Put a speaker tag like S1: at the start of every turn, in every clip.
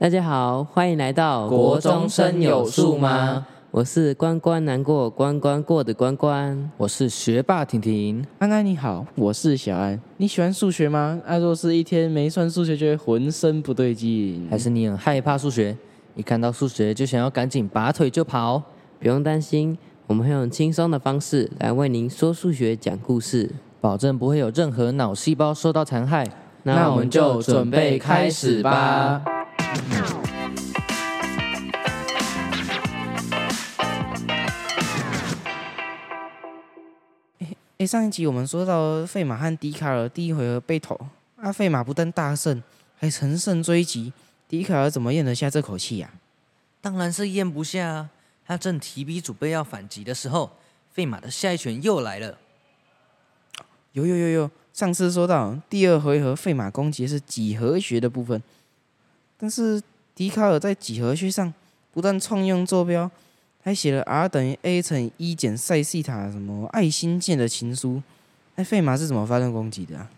S1: 大家好，欢迎来到
S2: 国中生有数吗？
S1: 我是关关难过关关过的关关。
S2: 我是学霸婷婷，
S3: 安安你好，我是小安。你喜欢数学吗？啊，若是一天没算数学，就会浑身不对劲。
S2: 还是你很害怕数学？一看到数学就想要赶紧拔腿就跑？
S1: 不用担心，我们会用轻松的方式来为您说数学、讲故事，
S2: 保证不会有任何脑细胞受到残害。
S3: 那我们就准备开始吧。哎，上一集我们说到费马和笛卡尔第一回合被投，阿费马不但大胜，还乘胜追击，笛卡尔怎么咽得下这口气呀？
S2: 当然是咽不下啊！他正提笔准备要反击的时候，费马的下一拳又来了。
S3: 有有有有，上次说到第二回合费马攻击是几何学的部分，但是笛卡尔在几何学上不但创用坐标。还写了 r 等于 a 乘一减塞西塔什么爱心键的情书，那费马是怎么发动攻击的啊？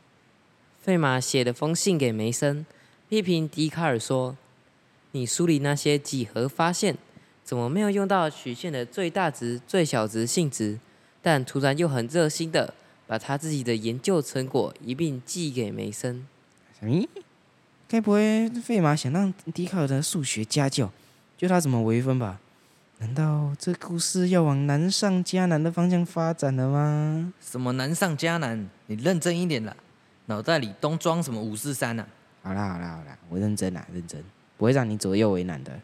S1: 费马写了封信给梅森，批评笛卡尔说：“你梳理那些几何发现，怎么没有用到曲线的最大值、最小值性质？但突然又很热心的把他自己的研究成果一并寄给梅森。
S3: 咦，该不会费马想让笛卡尔的数学家教，教他怎么微分吧？”难道这故事要往难上加难的方向发展了吗？
S2: 什么难上加难？你认真一点啦，脑袋里都装什么五四三呢？
S3: 好啦好啦好啦，我认真啦认真，不会让你左右为难的。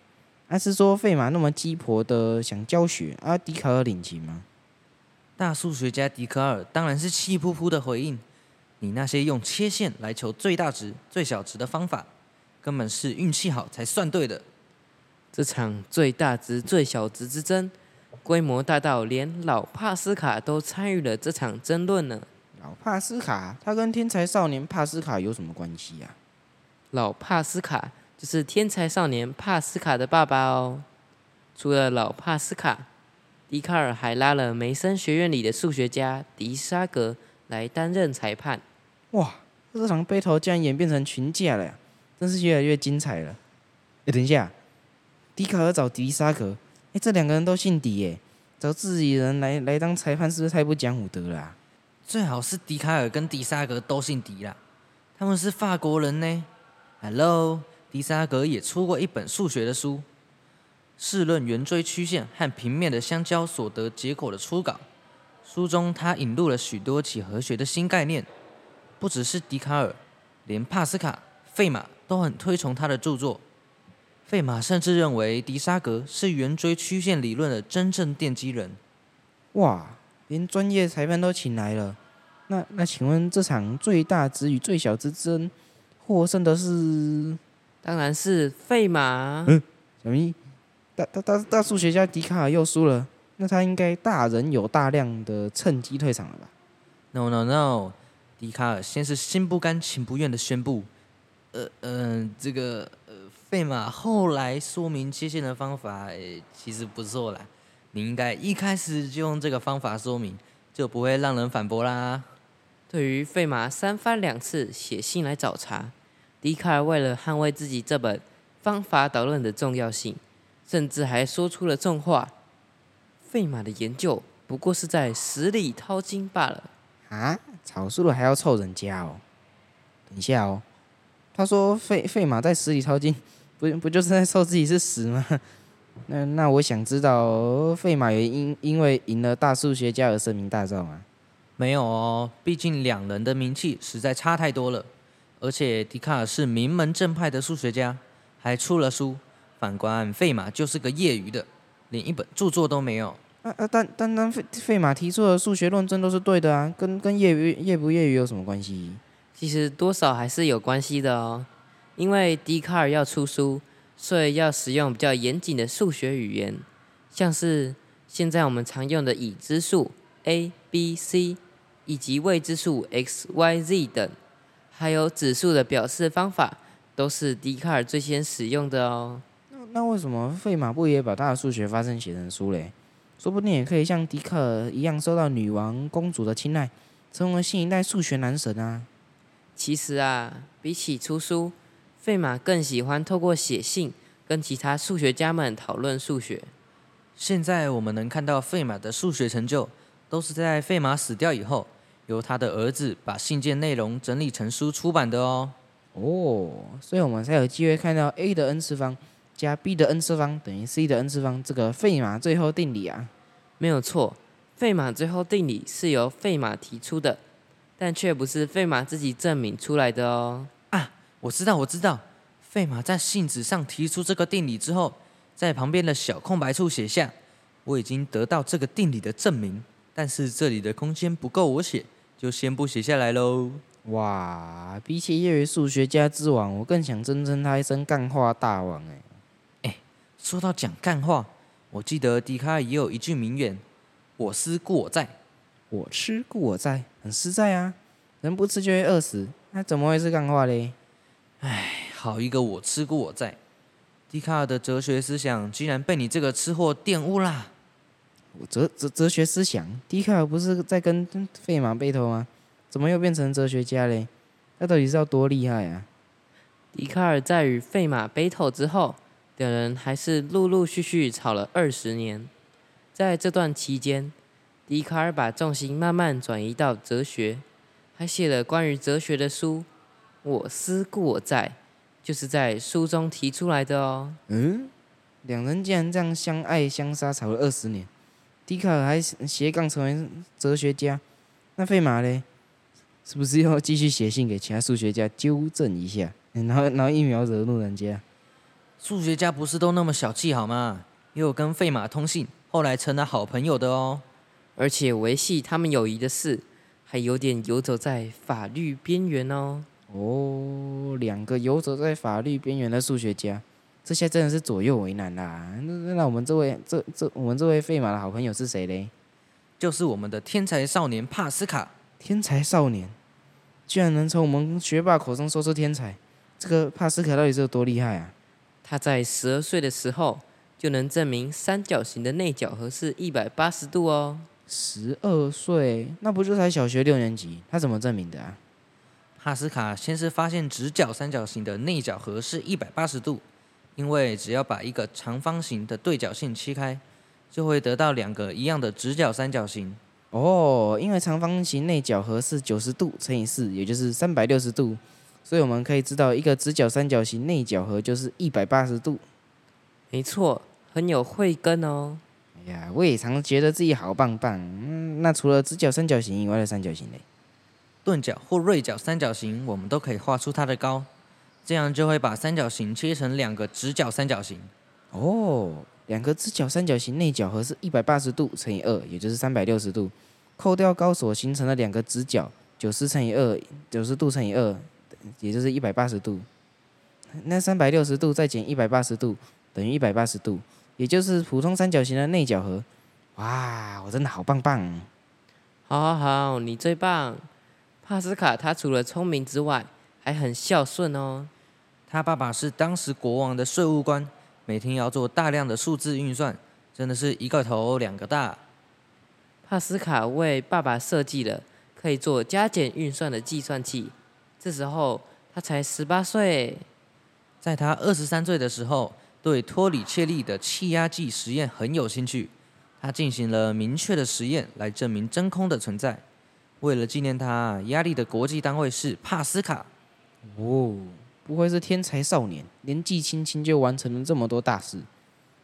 S3: 还是说费马那么鸡婆的想教学，啊笛卡尔领情吗？
S2: 大数学家笛卡尔当然是气扑扑的回应：你那些用切线来求最大值、最小值的方法，根本是运气好才算对的。
S1: 这场最大值、最小值之争，规模大到连老帕斯卡都参与了这场争论呢。
S3: 老帕斯卡，他跟天才少年帕斯卡有什么关系呀？
S1: 老帕斯卡就是天才少年帕斯卡的爸爸哦。除了老帕斯卡，笛卡尔还拉了梅森学院里的数学家迪沙格来担任裁判。
S3: 哇，这场背头竟然演变成群架了呀，真是越来越精彩了。哎，等一下。笛卡尔找迪沙格，哎，这两个人都姓迪耶，找自己人来来当裁判，是不是太不讲武德了？
S2: 最好是笛卡尔跟迪沙格都姓迪啦，他们是法国人呢。Hello，迪沙格也出过一本数学的书，《试论圆锥曲线和平面的相交所得结果的初稿》，书中他引入了许多几何学的新概念，不只是笛卡尔，连帕斯卡、费马都很推崇他的著作。费马甚至认为迪沙格是圆锥曲线理论的真正奠基人。
S3: 哇，连专业裁判都请来了。那那请问这场最大值与最小之争，获胜的是？
S1: 当然是费马。
S3: 嗯，小咪，大大大大数学家笛卡尔又输了。那他应该大人有大量的趁机退场了吧
S2: ？No No No，笛卡尔先是心不甘情不愿的宣布，呃嗯，这个。费马后来说明切线的方法，其实不错啦。你应该一开始就用这个方法说明，就不会让人反驳啦。
S1: 对于费马三番两次写信来找茬，笛卡尔为了捍卫自己这本方法导论的重要性，甚至还说出了重话：费马的研究不过是在死里掏金罢了。
S3: 啊，草书了还要凑人家哦？等一下哦，他说费费马在死里掏金。不不就是在说自己是死吗？那那我想知道，费马也因因为赢了大数学家而声名大噪吗？
S2: 没有哦，毕竟两人的名气实在差太多了。而且笛卡尔是名门正派的数学家，还出了书。反观费马就是个业余的，连一本著作都没有。
S3: 啊啊！但但但费费马提出的数学论证都是对的啊，跟跟业余业不业余有什么关系？
S1: 其实多少还是有关系的哦。因为笛卡尔要出书，所以要使用比较严谨的数学语言，像是现在我们常用的已知数 a、b、c，以及未知数 x、y、z 等，还有指数的表示方法，都是笛卡尔最先使用的哦。
S3: 那那为什么费马不也把他的数学发生写成书嘞？说不定也可以像笛卡尔一样受到女王、公主的青睐，成为新一代数学男神啊！
S1: 其实啊，比起出书，费马更喜欢透过写信跟其他数学家们讨论数学。
S2: 现在我们能看到费马的数学成就，都是在费马死掉以后，由他的儿子把信件内容整理成书出版的哦。
S3: 哦，所以我们才有机会看到 a 的 n 次方加 b 的 n 次方等于 c 的 n 次方这个费马最后定理啊。
S1: 没有错，费马最后定理是由费马提出的，但却不是费马自己证明出来的哦。
S2: 啊，我知道，我知道，费马在信纸上提出这个定理之后，在旁边的小空白处写下：“我已经得到这个定理的证明，但是这里的空间不够我写，就先不写下来喽。”
S3: 哇，比起业余数学家之王，我更想尊称他一声干话大王哎。
S2: 说到讲干话，我记得笛卡尔也有一句名言：“我思故我在。
S3: 我吃故我在，很实在啊。人不吃就会饿死，那怎么会是干话嘞？”
S2: 好一个我吃故我在！笛卡尔的哲学思想居然被你这个吃货玷污啦！
S3: 我哲哲哲学思想，笛卡尔不是在跟费马背头吗？怎么又变成哲学家嘞？那到底是要多厉害啊？
S1: 笛卡尔在与费马 battle 之后，两人还是陆陆续续吵了二十年。在这段期间，笛卡尔把重心慢慢转移到哲学，还写了关于哲学的书。我思故我在，就是在书中提出来的哦。
S3: 嗯，两人竟然这样相爱相杀，吵了二十年。笛卡尔还斜杠成为哲学家，那费马嘞，是不是要继续写信给其他数学家纠正一下？然后然后一秒惹怒人家？
S2: 数学家不是都那么小气好吗？也有跟费马通信，后来成了好朋友的哦。
S1: 而且维系他们友谊的事，还有点游走在法律边缘哦。
S3: 哦，两个游走在法律边缘的数学家，这下真的是左右为难啦。那那那我们这位这这我们这位费马的好朋友是谁嘞？
S2: 就是我们的天才少年帕斯卡。
S3: 天才少年，居然能从我们学霸口中说出天才，这个帕斯卡到底是有多厉害啊？
S1: 他在十二岁的时候就能证明三角形的内角和是一百八十度哦。
S3: 十二岁，那不就才小学六年级？他怎么证明的啊？
S2: 帕斯卡先是发现直角三角形的内角和是一百八十度，因为只要把一个长方形的对角线切开，就会得到两个一样的直角三角形。
S3: 哦，因为长方形内角和是九十度乘以四，也就是三百六十度，所以我们可以知道一个直角三角形内角和就是一百八十度。
S1: 没错，很有慧根哦。
S3: 哎呀，我也常觉得自己好棒棒。嗯，那除了直角三角形以外的三角形嘞？
S2: 钝角或锐角三角形，我们都可以画出它的高，这样就会把三角形切成两个直角三角形。
S3: 哦，两个直角三角形内角和是一百八十度乘以二，也就是三百六十度，扣掉高所形成的两个直角，九十乘以二，九十度乘以二，也就是一百八十度。那三百六十度再减一百八十度，等于一百八十度，也就是普通三角形的内角和。哇，我真的好棒棒！
S1: 好好好，你最棒。帕斯卡他除了聪明之外，还很孝顺哦。
S2: 他爸爸是当时国王的税务官，每天要做大量的数字运算，真的是一个头两个大。
S1: 帕斯卡为爸爸设计了可以做加减运算的计算器。这时候他才十八岁，
S2: 在他二十三岁的时候，对托里切利的气压计实验很有兴趣。他进行了明确的实验来证明真空的存在。为了纪念他，压力的国际单位是帕斯卡。
S3: 哦，不愧是天才少年，年纪轻轻就完成了这么多大事。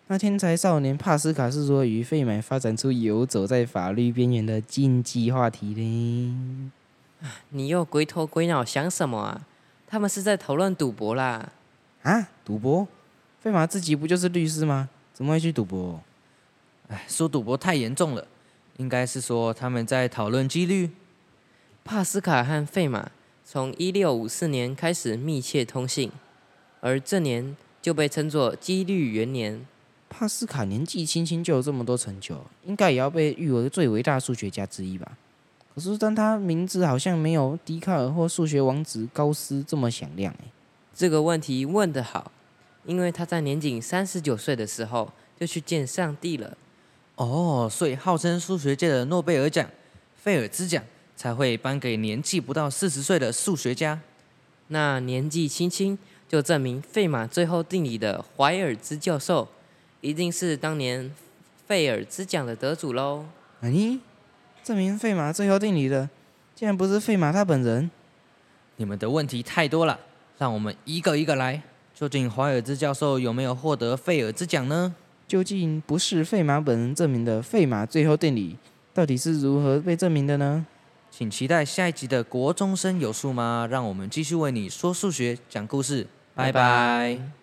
S3: 那天才少年帕斯卡是说与费买发展出游走在法律边缘的禁忌话题呢？
S1: 你又鬼头鬼脑想什么啊？他们是在讨论赌博啦。
S3: 啊，赌博？费马自己不就是律师吗？怎么会去赌博？
S2: 哎，说赌博太严重了，应该是说他们在讨论几率。
S1: 帕斯卡和费马从一六五四年开始密切通信，而这年就被称作几率元年。
S3: 帕斯卡年纪轻轻就有这么多成就，应该也要被誉为最伟大数学家之一吧？可是，但他名字好像没有笛卡尔或数学王子高斯这么响亮哎。
S1: 这个问题问得好，因为他在年仅三十九岁的时候就去见上帝了。
S2: 哦，所以号称数学界的诺贝尔奖——费尔兹奖。才会颁给年纪不到四十岁的数学家。
S1: 那年纪轻轻就证明费马最后定理的怀尔兹教授，一定是当年费尔兹奖的得主喽。
S3: 咦，证明费马最后定理的，竟然不是费马他本人？
S2: 你们的问题太多了，让我们一个一个来。究竟怀尔兹教授有没有获得费尔兹奖呢？
S3: 究竟不是费马本人证明的费马最后定理，到底是如何被证明的呢？
S2: 请期待下一集的国中生有数吗？让我们继续为你说数学、讲故事。拜拜。